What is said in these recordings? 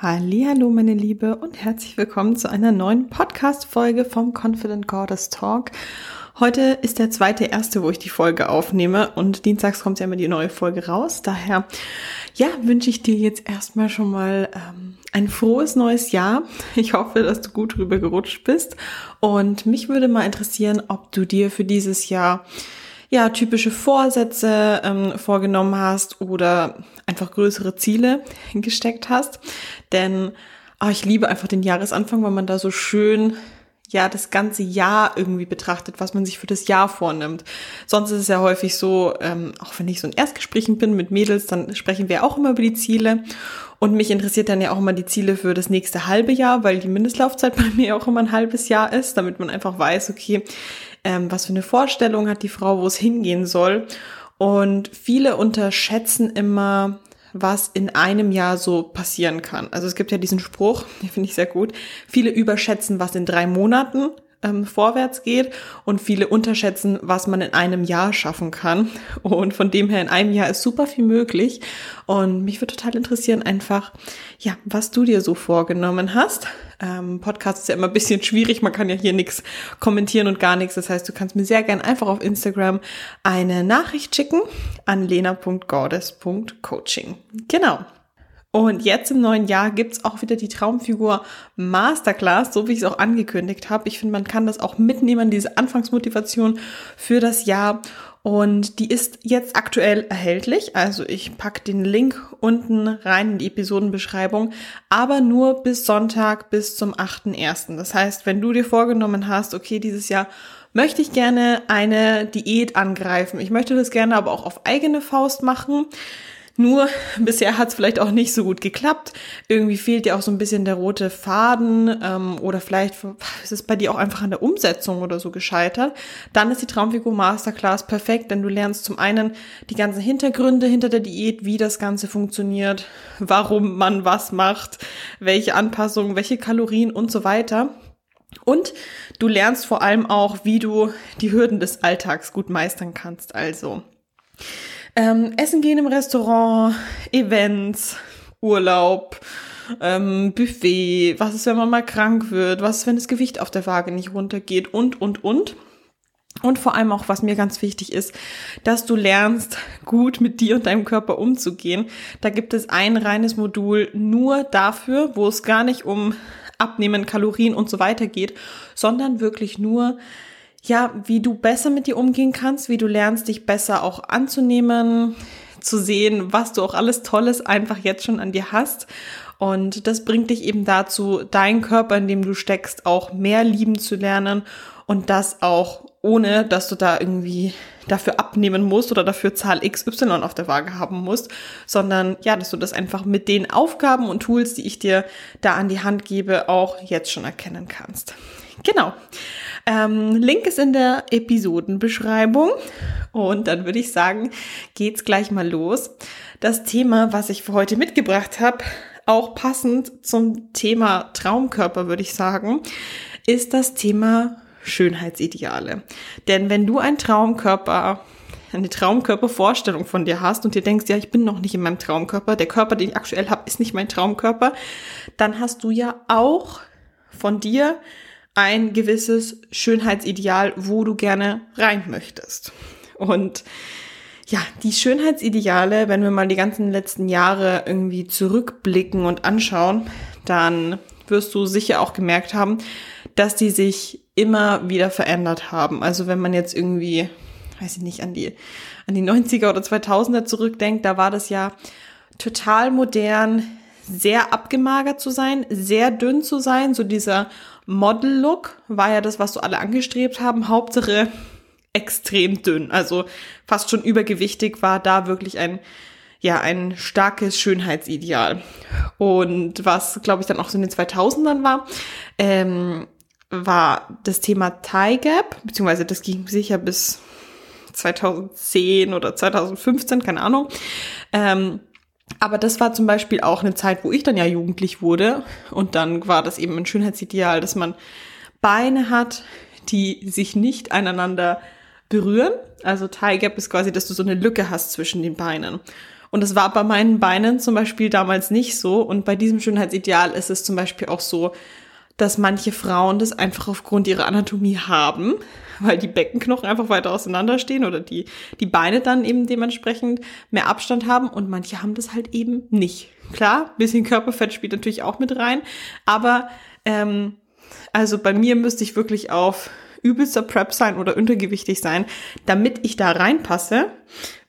Hallo, meine Liebe und herzlich willkommen zu einer neuen Podcast-Folge vom Confident Goddess Talk. Heute ist der zweite erste, wo ich die Folge aufnehme und dienstags kommt ja immer die neue Folge raus. Daher, ja, wünsche ich dir jetzt erstmal schon mal ähm, ein frohes neues Jahr. Ich hoffe, dass du gut rüber gerutscht bist und mich würde mal interessieren, ob du dir für dieses Jahr ja, typische Vorsätze ähm, vorgenommen hast oder einfach größere Ziele gesteckt hast. Denn oh, ich liebe einfach den Jahresanfang, weil man da so schön ja das ganze Jahr irgendwie betrachtet, was man sich für das Jahr vornimmt. Sonst ist es ja häufig so, ähm, auch wenn ich so in Erstgesprächen bin mit Mädels, dann sprechen wir auch immer über die Ziele. Und mich interessiert dann ja auch immer die Ziele für das nächste halbe Jahr, weil die Mindestlaufzeit bei mir auch immer ein halbes Jahr ist, damit man einfach weiß, okay, ähm, was für eine Vorstellung hat die Frau, wo es hingehen soll. Und viele unterschätzen immer, was in einem Jahr so passieren kann. Also es gibt ja diesen Spruch, den finde ich sehr gut. Viele überschätzen, was in drei Monaten ähm, vorwärts geht und viele unterschätzen, was man in einem Jahr schaffen kann. Und von dem her in einem Jahr ist super viel möglich. Und mich würde total interessieren einfach, ja, was du dir so vorgenommen hast. Ähm, Podcast ist ja immer ein bisschen schwierig, man kann ja hier nichts kommentieren und gar nichts. Das heißt, du kannst mir sehr gern einfach auf Instagram eine Nachricht schicken an lena.gordes.coaching. Genau. Und jetzt im neuen Jahr gibt's auch wieder die Traumfigur Masterclass, so wie ich es auch angekündigt habe. Ich finde, man kann das auch mitnehmen, diese Anfangsmotivation für das Jahr. Und die ist jetzt aktuell erhältlich. Also ich pack den Link unten rein in die Episodenbeschreibung, aber nur bis Sonntag, bis zum 8.1. Das heißt, wenn du dir vorgenommen hast, okay, dieses Jahr möchte ich gerne eine Diät angreifen. Ich möchte das gerne aber auch auf eigene Faust machen nur bisher hat es vielleicht auch nicht so gut geklappt. Irgendwie fehlt dir auch so ein bisschen der rote Faden ähm, oder vielleicht ist es bei dir auch einfach an der Umsetzung oder so gescheitert. Dann ist die Traumfigur Masterclass perfekt, denn du lernst zum einen die ganzen Hintergründe hinter der Diät, wie das Ganze funktioniert, warum man was macht, welche Anpassungen, welche Kalorien und so weiter. Und du lernst vor allem auch, wie du die Hürden des Alltags gut meistern kannst. Also ähm, Essen gehen im Restaurant, Events, Urlaub, ähm, Buffet, was ist, wenn man mal krank wird, was ist, wenn das Gewicht auf der Waage nicht runtergeht und, und, und. Und vor allem auch, was mir ganz wichtig ist, dass du lernst, gut mit dir und deinem Körper umzugehen. Da gibt es ein reines Modul nur dafür, wo es gar nicht um Abnehmen, Kalorien und so weiter geht, sondern wirklich nur ja, wie du besser mit dir umgehen kannst, wie du lernst, dich besser auch anzunehmen, zu sehen, was du auch alles Tolles einfach jetzt schon an dir hast. Und das bringt dich eben dazu, deinen Körper, in dem du steckst, auch mehr lieben zu lernen und das auch ohne, dass du da irgendwie dafür abnehmen musst oder dafür Zahl XY auf der Waage haben musst, sondern ja, dass du das einfach mit den Aufgaben und Tools, die ich dir da an die Hand gebe, auch jetzt schon erkennen kannst. Genau. Ähm, Link ist in der Episodenbeschreibung. Und dann würde ich sagen, geht's gleich mal los. Das Thema, was ich für heute mitgebracht habe, auch passend zum Thema Traumkörper, würde ich sagen, ist das Thema Schönheitsideale. Denn wenn du ein Traumkörper eine Traumkörpervorstellung von dir hast und dir denkst, ja, ich bin noch nicht in meinem Traumkörper, der Körper, den ich aktuell habe, ist nicht mein Traumkörper, dann hast du ja auch von dir ein gewisses Schönheitsideal, wo du gerne rein möchtest. Und ja, die Schönheitsideale, wenn wir mal die ganzen letzten Jahre irgendwie zurückblicken und anschauen, dann wirst du sicher auch gemerkt haben, dass die sich immer wieder verändert haben. Also wenn man jetzt irgendwie, weiß ich nicht, an die, an die 90er oder 2000er zurückdenkt, da war das ja total modern, sehr abgemagert zu sein, sehr dünn zu sein, so dieser Model-Look war ja das, was so alle angestrebt haben. Hauptsache extrem dünn, also fast schon übergewichtig war da wirklich ein ja, ein starkes Schönheitsideal. Und was, glaube ich, dann auch so in den 2000ern war, ähm, war das Thema Thigh Gap, beziehungsweise das ging sicher bis 2010 oder 2015, keine Ahnung. Ähm, aber das war zum Beispiel auch eine Zeit, wo ich dann ja jugendlich wurde. Und dann war das eben ein Schönheitsideal, dass man Beine hat, die sich nicht aneinander berühren. Also Thigh Gap ist quasi, dass du so eine Lücke hast zwischen den Beinen. Und es war bei meinen Beinen zum Beispiel damals nicht so. Und bei diesem Schönheitsideal ist es zum Beispiel auch so, dass manche Frauen das einfach aufgrund ihrer Anatomie haben, weil die Beckenknochen einfach weiter auseinanderstehen oder die, die Beine dann eben dementsprechend mehr Abstand haben und manche haben das halt eben nicht. Klar, bisschen Körperfett spielt natürlich auch mit rein, aber ähm, also bei mir müsste ich wirklich auf übelster Prep sein oder untergewichtig sein, damit ich da reinpasse.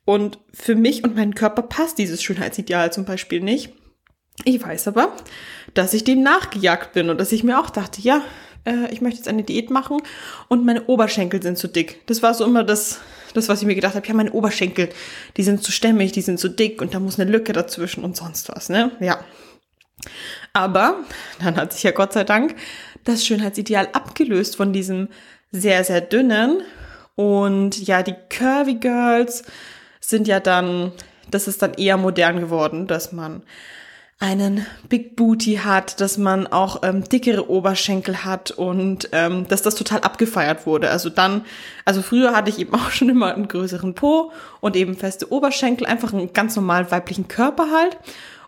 Und für mich und meinen Körper passt dieses Schönheitsideal zum Beispiel nicht. Ich weiß aber, dass ich dem nachgejagt bin und dass ich mir auch dachte, ja, äh, ich möchte jetzt eine Diät machen und meine Oberschenkel sind zu dick. Das war so immer das, das was ich mir gedacht habe. Ja, meine Oberschenkel, die sind zu stämmig, die sind zu dick und da muss eine Lücke dazwischen und sonst was, ne? Ja. Aber dann hat sich ja Gott sei Dank das Schönheitsideal abgelöst von diesem sehr, sehr dünnen. Und ja, die Curvy Girls sind ja dann, das ist dann eher modern geworden, dass man einen Big Booty hat, dass man auch ähm, dickere Oberschenkel hat und ähm, dass das total abgefeiert wurde. Also dann, also früher hatte ich eben auch schon immer einen größeren Po und eben feste Oberschenkel, einfach einen ganz normalen weiblichen Körper halt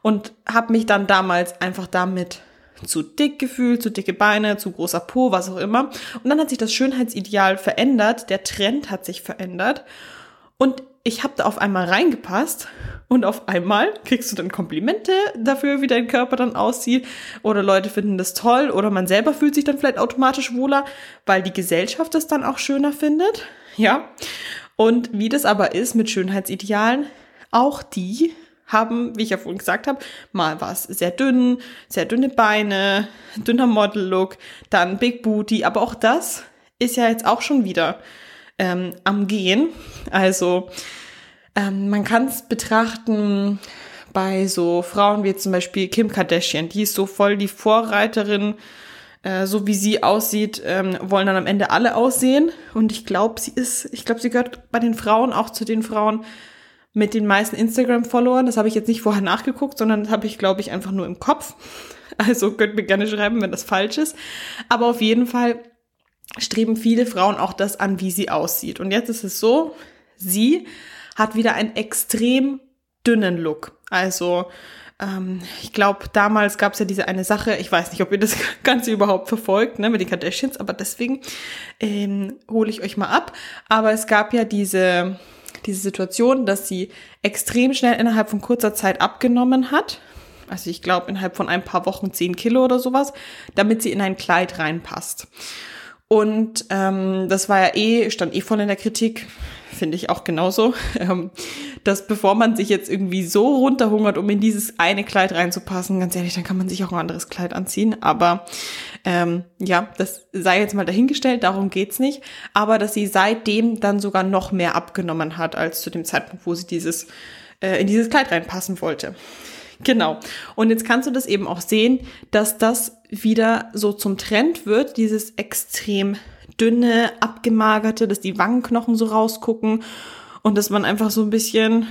und habe mich dann damals einfach damit zu dick gefühlt, zu dicke Beine, zu großer Po, was auch immer. Und dann hat sich das Schönheitsideal verändert, der Trend hat sich verändert und ich habe da auf einmal reingepasst und auf einmal kriegst du dann Komplimente dafür, wie dein Körper dann aussieht oder Leute finden das toll oder man selber fühlt sich dann vielleicht automatisch wohler, weil die Gesellschaft es dann auch schöner findet. Ja. Und wie das aber ist mit Schönheitsidealen, auch die haben, wie ich ja vorhin gesagt habe, mal was sehr dünn, sehr dünne Beine, dünner Model-Look, dann Big Booty, aber auch das ist ja jetzt auch schon wieder ähm, am Gehen. Also ähm, man kann es betrachten bei so Frauen wie zum Beispiel Kim Kardashian, die ist so voll die Vorreiterin, äh, so wie sie aussieht, ähm, wollen dann am Ende alle aussehen. Und ich glaube, sie ist, ich glaube, sie gehört bei den Frauen auch zu den Frauen, mit den meisten Instagram-Followern. Das habe ich jetzt nicht vorher nachgeguckt, sondern das habe ich, glaube ich, einfach nur im Kopf. Also könnt mir gerne schreiben, wenn das falsch ist. Aber auf jeden Fall streben viele Frauen auch das an, wie sie aussieht. Und jetzt ist es so, sie hat wieder einen extrem dünnen Look. Also ähm, ich glaube, damals gab es ja diese eine Sache, ich weiß nicht, ob ihr das Ganze überhaupt verfolgt, ne, mit den Kardashians, aber deswegen ähm, hole ich euch mal ab. Aber es gab ja diese diese Situation, dass sie extrem schnell innerhalb von kurzer Zeit abgenommen hat. Also ich glaube innerhalb von ein paar Wochen zehn Kilo oder sowas, damit sie in ein Kleid reinpasst. Und ähm, das war ja eh, stand eh voll in der Kritik, finde ich auch genauso, ähm, dass bevor man sich jetzt irgendwie so runterhungert, um in dieses eine Kleid reinzupassen, ganz ehrlich, dann kann man sich auch ein anderes Kleid anziehen. Aber ähm, ja, das sei jetzt mal dahingestellt, darum geht's nicht. Aber dass sie seitdem dann sogar noch mehr abgenommen hat, als zu dem Zeitpunkt, wo sie dieses äh, in dieses Kleid reinpassen wollte. Genau. Und jetzt kannst du das eben auch sehen, dass das wieder so zum Trend wird, dieses extrem dünne, abgemagerte, dass die Wangenknochen so rausgucken und dass man einfach so ein bisschen,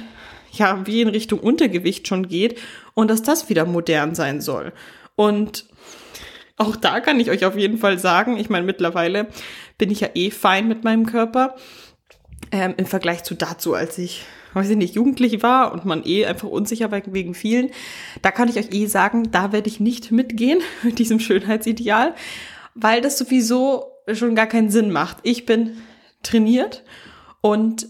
ja, wie in Richtung Untergewicht schon geht und dass das wieder modern sein soll. Und auch da kann ich euch auf jeden Fall sagen, ich meine, mittlerweile bin ich ja eh fein mit meinem Körper. Ähm, Im Vergleich zu dazu, als ich weiß ich nicht, jugendlich war und man eh einfach unsicher war wegen vielen, da kann ich euch eh sagen, da werde ich nicht mitgehen mit diesem Schönheitsideal, weil das sowieso schon gar keinen Sinn macht. Ich bin trainiert und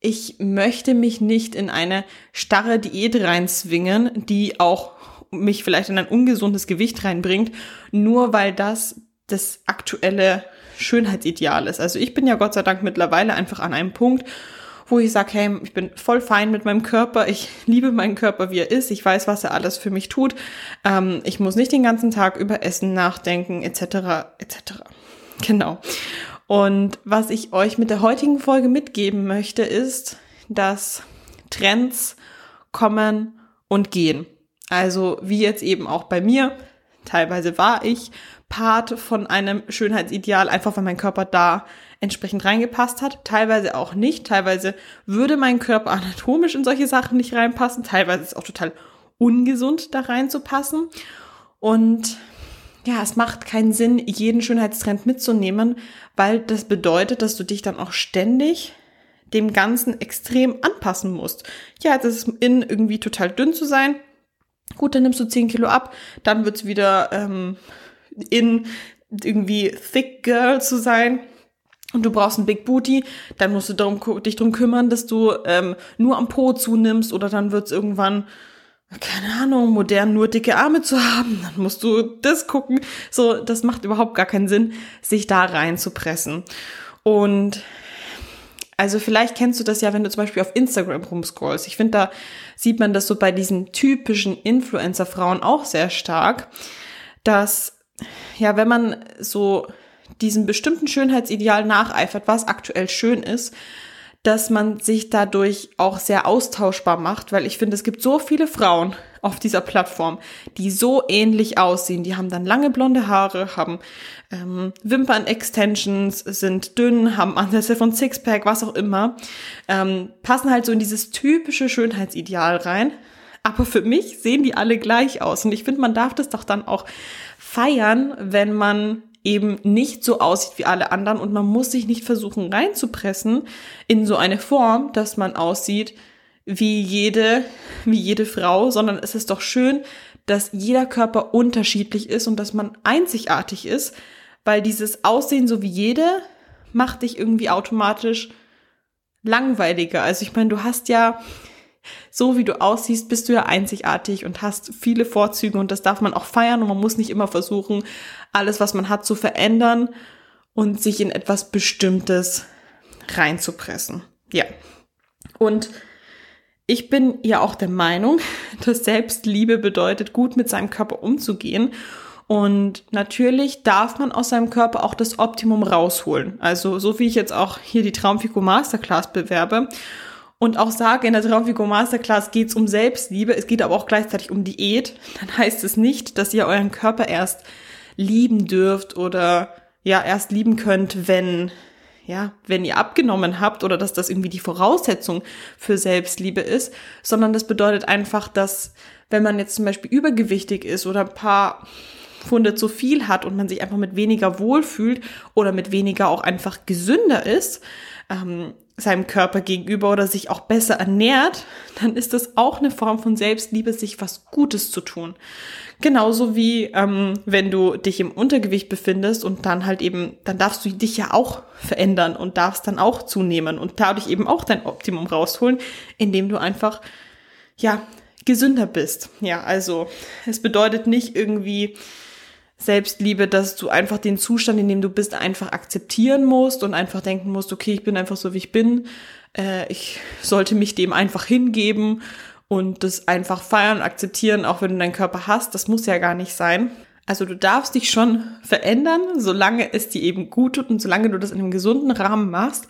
ich möchte mich nicht in eine starre Diät reinzwingen, die auch mich vielleicht in ein ungesundes Gewicht reinbringt, nur weil das das aktuelle Schönheitsideal ist. Also ich bin ja Gott sei Dank mittlerweile einfach an einem Punkt, wo ich sage, hey, ich bin voll fein mit meinem Körper, ich liebe meinen Körper, wie er ist, ich weiß, was er alles für mich tut, ähm, ich muss nicht den ganzen Tag über Essen nachdenken, etc., etc. Genau. Und was ich euch mit der heutigen Folge mitgeben möchte, ist, dass Trends kommen und gehen. Also wie jetzt eben auch bei mir. Teilweise war ich Part von einem Schönheitsideal, einfach weil mein Körper da entsprechend reingepasst hat, teilweise auch nicht, teilweise würde mein Körper anatomisch in solche Sachen nicht reinpassen, teilweise ist es auch total ungesund da reinzupassen. Und ja, es macht keinen Sinn, jeden Schönheitstrend mitzunehmen, weil das bedeutet, dass du dich dann auch ständig dem Ganzen extrem anpassen musst. Ja, jetzt ist es in irgendwie total dünn zu sein. Gut, dann nimmst du 10 Kilo ab, dann wird's wieder ähm, in irgendwie thick girl zu sein und du brauchst ein Big Booty, dann musst du darum, dich darum kümmern, dass du ähm, nur am Po zunimmst oder dann wird's irgendwann, keine Ahnung, modern nur dicke Arme zu haben, dann musst du das gucken. So, das macht überhaupt gar keinen Sinn, sich da reinzupressen. Und also vielleicht kennst du das ja, wenn du zum Beispiel auf Instagram rumscrollst. Ich finde, da sieht man das so bei diesen typischen Influencer-Frauen auch sehr stark, dass ja, wenn man so diesem bestimmten Schönheitsideal nacheifert, was aktuell schön ist, dass man sich dadurch auch sehr austauschbar macht, weil ich finde, es gibt so viele Frauen auf dieser Plattform, die so ähnlich aussehen. Die haben dann lange blonde Haare, haben ähm, Wimpern-Extensions, sind dünn, haben Ansätze von Sixpack, was auch immer, ähm, passen halt so in dieses typische Schönheitsideal rein. Aber für mich sehen die alle gleich aus. Und ich finde, man darf das doch dann auch feiern, wenn man eben nicht so aussieht wie alle anderen und man muss sich nicht versuchen reinzupressen in so eine Form, dass man aussieht wie jede, wie jede Frau, sondern es ist doch schön, dass jeder Körper unterschiedlich ist und dass man einzigartig ist, weil dieses Aussehen so wie jede macht dich irgendwie automatisch langweiliger. Also ich meine, du hast ja so wie du aussiehst, bist du ja einzigartig und hast viele Vorzüge und das darf man auch feiern und man muss nicht immer versuchen, alles, was man hat, zu verändern und sich in etwas Bestimmtes reinzupressen. Ja. Und ich bin ja auch der Meinung, dass Selbstliebe bedeutet, gut mit seinem Körper umzugehen. Und natürlich darf man aus seinem Körper auch das Optimum rausholen. Also so wie ich jetzt auch hier die Traumfigur Masterclass bewerbe und auch sage, in der Traumfigur Masterclass geht es um Selbstliebe, es geht aber auch gleichzeitig um Diät, dann heißt es nicht, dass ihr euren Körper erst lieben dürft oder ja, erst lieben könnt, wenn ja, wenn ihr abgenommen habt oder dass das irgendwie die Voraussetzung für Selbstliebe ist, sondern das bedeutet einfach, dass wenn man jetzt zum Beispiel übergewichtig ist oder ein paar Funde zu viel hat und man sich einfach mit weniger wohlfühlt oder mit weniger auch einfach gesünder ist, ähm, seinem Körper gegenüber oder sich auch besser ernährt, dann ist das auch eine Form von Selbstliebe, sich was Gutes zu tun. Genauso wie ähm, wenn du dich im Untergewicht befindest und dann halt eben, dann darfst du dich ja auch verändern und darfst dann auch zunehmen und dadurch eben auch dein Optimum rausholen, indem du einfach, ja, gesünder bist. Ja, also es bedeutet nicht irgendwie, Selbstliebe, dass du einfach den Zustand, in dem du bist, einfach akzeptieren musst und einfach denken musst, okay, ich bin einfach so, wie ich bin. Äh, ich sollte mich dem einfach hingeben und das einfach feiern und akzeptieren, auch wenn du deinen Körper hast. Das muss ja gar nicht sein. Also du darfst dich schon verändern, solange es dir eben gut tut und solange du das in einem gesunden Rahmen machst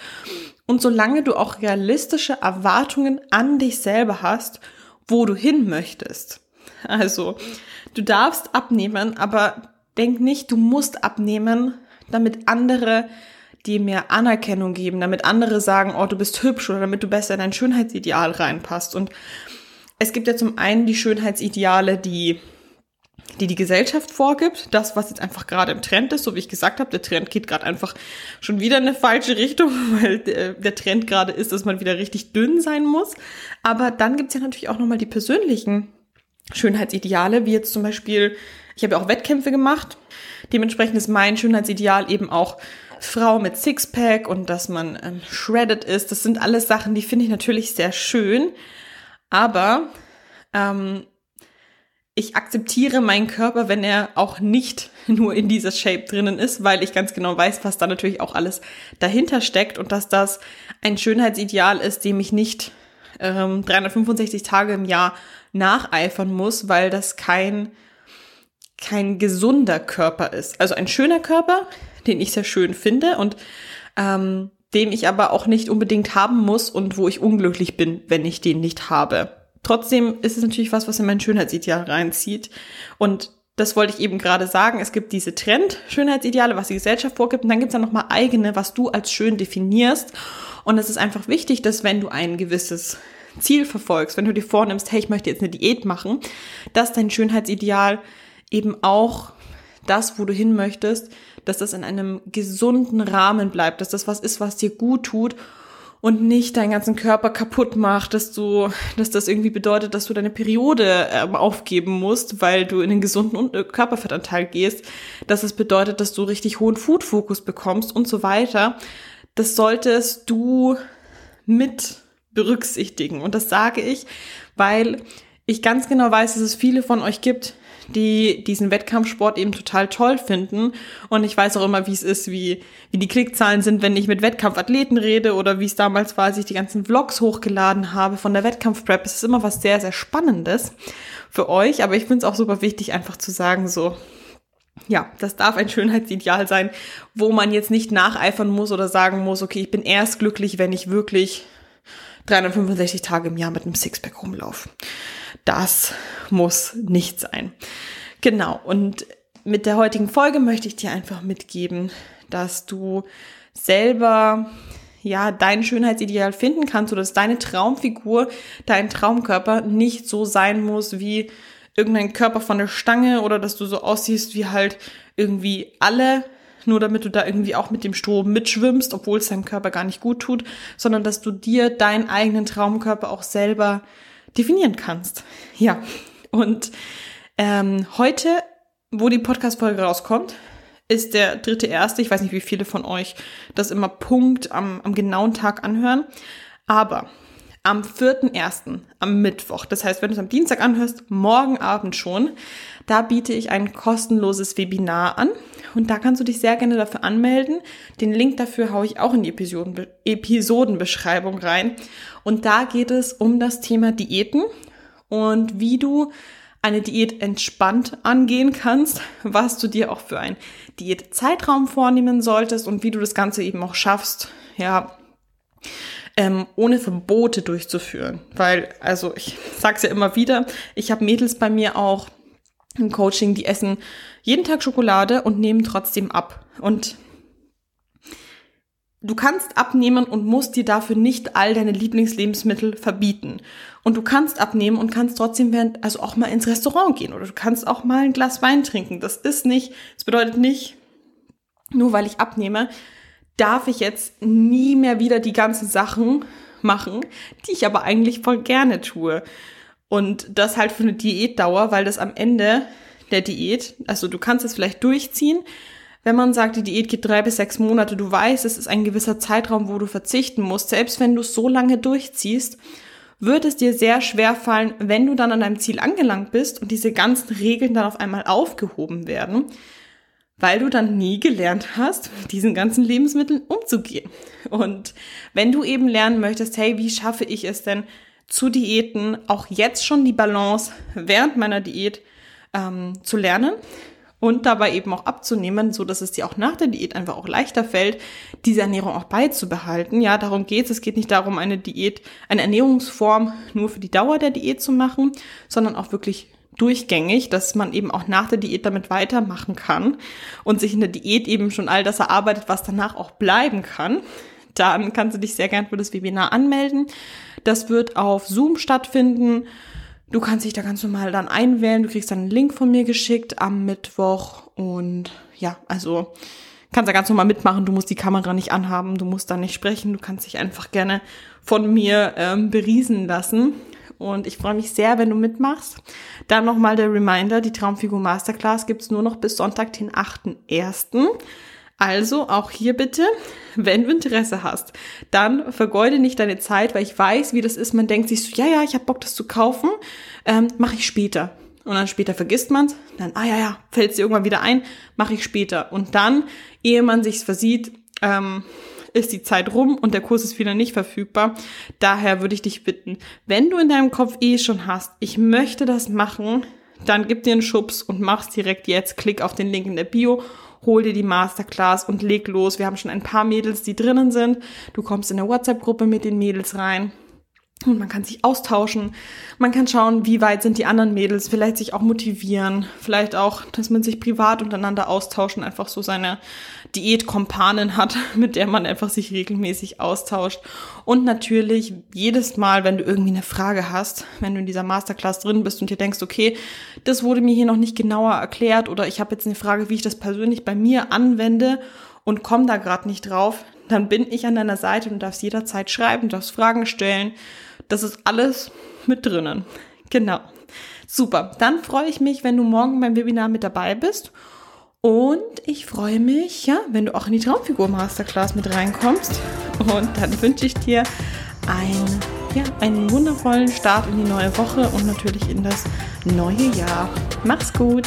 und solange du auch realistische Erwartungen an dich selber hast, wo du hin möchtest. Also, du darfst abnehmen, aber Denk nicht, du musst abnehmen, damit andere dir mehr Anerkennung geben, damit andere sagen, oh, du bist hübsch oder damit du besser in dein Schönheitsideal reinpasst. Und es gibt ja zum einen die Schönheitsideale, die die die Gesellschaft vorgibt, das, was jetzt einfach gerade im Trend ist, so wie ich gesagt habe, der Trend geht gerade einfach schon wieder in eine falsche Richtung, weil der, der Trend gerade ist, dass man wieder richtig dünn sein muss. Aber dann gibt's ja natürlich auch nochmal die persönlichen Schönheitsideale, wie jetzt zum Beispiel ich habe ja auch Wettkämpfe gemacht. Dementsprechend ist mein Schönheitsideal eben auch Frau mit Sixpack und dass man ähm, shredded ist. Das sind alles Sachen, die finde ich natürlich sehr schön. Aber ähm, ich akzeptiere meinen Körper, wenn er auch nicht nur in dieser Shape drinnen ist, weil ich ganz genau weiß, was da natürlich auch alles dahinter steckt und dass das ein Schönheitsideal ist, dem ich nicht ähm, 365 Tage im Jahr nacheifern muss, weil das kein kein gesunder Körper ist. Also ein schöner Körper, den ich sehr schön finde und ähm, den ich aber auch nicht unbedingt haben muss und wo ich unglücklich bin, wenn ich den nicht habe. Trotzdem ist es natürlich was, was in mein Schönheitsideal reinzieht. Und das wollte ich eben gerade sagen. Es gibt diese Trend-Schönheitsideale, was die Gesellschaft vorgibt. Und dann gibt es dann nochmal eigene, was du als schön definierst. Und es ist einfach wichtig, dass wenn du ein gewisses Ziel verfolgst, wenn du dir vornimmst, hey, ich möchte jetzt eine Diät machen, dass dein Schönheitsideal eben auch das, wo du hin möchtest, dass das in einem gesunden Rahmen bleibt, dass das was ist, was dir gut tut und nicht deinen ganzen Körper kaputt macht, dass du, dass das irgendwie bedeutet, dass du deine Periode ähm, aufgeben musst, weil du in den gesunden äh, Körperfettanteil gehst, dass es bedeutet, dass du richtig hohen Food-Fokus bekommst und so weiter. Das solltest du mit berücksichtigen. Und das sage ich, weil ich ganz genau weiß, dass es viele von euch gibt, die diesen Wettkampfsport eben total toll finden. Und ich weiß auch immer, wie es ist, wie, wie die Klickzahlen sind, wenn ich mit Wettkampfathleten rede oder wie es damals war, als ich die ganzen Vlogs hochgeladen habe von der Wettkampfprep. Es ist immer was sehr, sehr Spannendes für euch. Aber ich finde es auch super wichtig, einfach zu sagen, so, ja, das darf ein Schönheitsideal sein, wo man jetzt nicht nacheifern muss oder sagen muss, okay, ich bin erst glücklich, wenn ich wirklich 365 Tage im Jahr mit einem Sixpack rumlaufe. Das muss nicht sein. Genau. Und mit der heutigen Folge möchte ich dir einfach mitgeben, dass du selber ja dein Schönheitsideal finden kannst oder dass deine Traumfigur, dein Traumkörper nicht so sein muss wie irgendein Körper von der Stange oder dass du so aussiehst wie halt irgendwie alle, nur damit du da irgendwie auch mit dem Strom mitschwimmst, obwohl es deinem Körper gar nicht gut tut, sondern dass du dir deinen eigenen Traumkörper auch selber definieren kannst. Ja, und ähm, heute, wo die Podcast-Folge rauskommt, ist der dritte erste. Ich weiß nicht, wie viele von euch das immer Punkt am, am genauen Tag anhören. Aber am 4.1., am Mittwoch, das heißt, wenn du es am Dienstag anhörst, morgen Abend schon, da biete ich ein kostenloses Webinar an und da kannst du dich sehr gerne dafür anmelden. Den Link dafür haue ich auch in die Episoden, Episodenbeschreibung rein. Und da geht es um das Thema Diäten und wie du eine Diät entspannt angehen kannst, was du dir auch für einen Diätzeitraum vornehmen solltest und wie du das Ganze eben auch schaffst, ja, ähm, ohne Verbote durchzuführen. Weil, also ich sag's ja immer wieder, ich habe Mädels bei mir auch im Coaching, die essen jeden Tag Schokolade und nehmen trotzdem ab. Und du kannst abnehmen und musst dir dafür nicht all deine Lieblingslebensmittel verbieten. Und du kannst abnehmen und kannst trotzdem während, also auch mal ins Restaurant gehen oder du kannst auch mal ein Glas Wein trinken. Das ist nicht, das bedeutet nicht, nur weil ich abnehme, darf ich jetzt nie mehr wieder die ganzen Sachen machen, die ich aber eigentlich voll gerne tue. Und das halt für eine Diätdauer, weil das am Ende der Diät, also du kannst es vielleicht durchziehen, wenn man sagt, die Diät geht drei bis sechs Monate, du weißt, es ist ein gewisser Zeitraum, wo du verzichten musst, selbst wenn du es so lange durchziehst, wird es dir sehr schwer fallen, wenn du dann an deinem Ziel angelangt bist und diese ganzen Regeln dann auf einmal aufgehoben werden, weil du dann nie gelernt hast, mit diesen ganzen Lebensmitteln umzugehen. Und wenn du eben lernen möchtest, hey, wie schaffe ich es denn zu Diäten, auch jetzt schon die Balance während meiner Diät ähm, zu lernen und dabei eben auch abzunehmen, so dass es dir auch nach der Diät einfach auch leichter fällt, diese Ernährung auch beizubehalten. Ja, darum geht's. Es geht nicht darum, eine Diät, eine Ernährungsform nur für die Dauer der Diät zu machen, sondern auch wirklich durchgängig, dass man eben auch nach der Diät damit weitermachen kann und sich in der Diät eben schon all das erarbeitet, was danach auch bleiben kann. Dann kannst du dich sehr gern für das Webinar anmelden. Das wird auf Zoom stattfinden. Du kannst dich da ganz normal dann einwählen. Du kriegst dann einen Link von mir geschickt am Mittwoch und ja, also kannst da ganz normal mitmachen. Du musst die Kamera nicht anhaben, du musst da nicht sprechen. Du kannst dich einfach gerne von mir ähm, beriesen lassen und ich freue mich sehr, wenn du mitmachst. Dann nochmal der Reminder, die Traumfigur Masterclass gibt's nur noch bis Sonntag, den 8.1. Also auch hier bitte, wenn du Interesse hast, dann vergeude nicht deine Zeit, weil ich weiß, wie das ist. Man denkt sich so, ja, ja, ich habe Bock, das zu kaufen, ähm, mache ich später. Und dann später vergisst man's, dann, ah ja, ja, fällt dir irgendwann wieder ein, mache ich später. Und dann, ehe man sich's versieht, ähm, ist die Zeit rum und der Kurs ist wieder nicht verfügbar. Daher würde ich dich bitten, wenn du in deinem Kopf eh schon hast, ich möchte das machen, dann gib dir einen Schubs und mach's direkt jetzt. Klick auf den Link in der Bio, hol dir die Masterclass und leg los. Wir haben schon ein paar Mädels, die drinnen sind. Du kommst in der WhatsApp-Gruppe mit den Mädels rein. Und man kann sich austauschen. Man kann schauen, wie weit sind die anderen Mädels, vielleicht sich auch motivieren, vielleicht auch, dass man sich privat untereinander austauschen, einfach so seine Diätkompanen hat, mit der man einfach sich regelmäßig austauscht. Und natürlich jedes Mal, wenn du irgendwie eine Frage hast, wenn du in dieser Masterclass drin bist und dir denkst, okay, das wurde mir hier noch nicht genauer erklärt oder ich habe jetzt eine Frage, wie ich das persönlich bei mir anwende und komme da gerade nicht drauf, dann bin ich an deiner Seite und darfst jederzeit schreiben, darfst Fragen stellen. Das ist alles mit drinnen. Genau. Super. Dann freue ich mich, wenn du morgen beim Webinar mit dabei bist. Und ich freue mich, ja, wenn du auch in die Traumfigur Masterclass mit reinkommst. Und dann wünsche ich dir ein, ja, einen wundervollen Start in die neue Woche und natürlich in das neue Jahr. Mach's gut!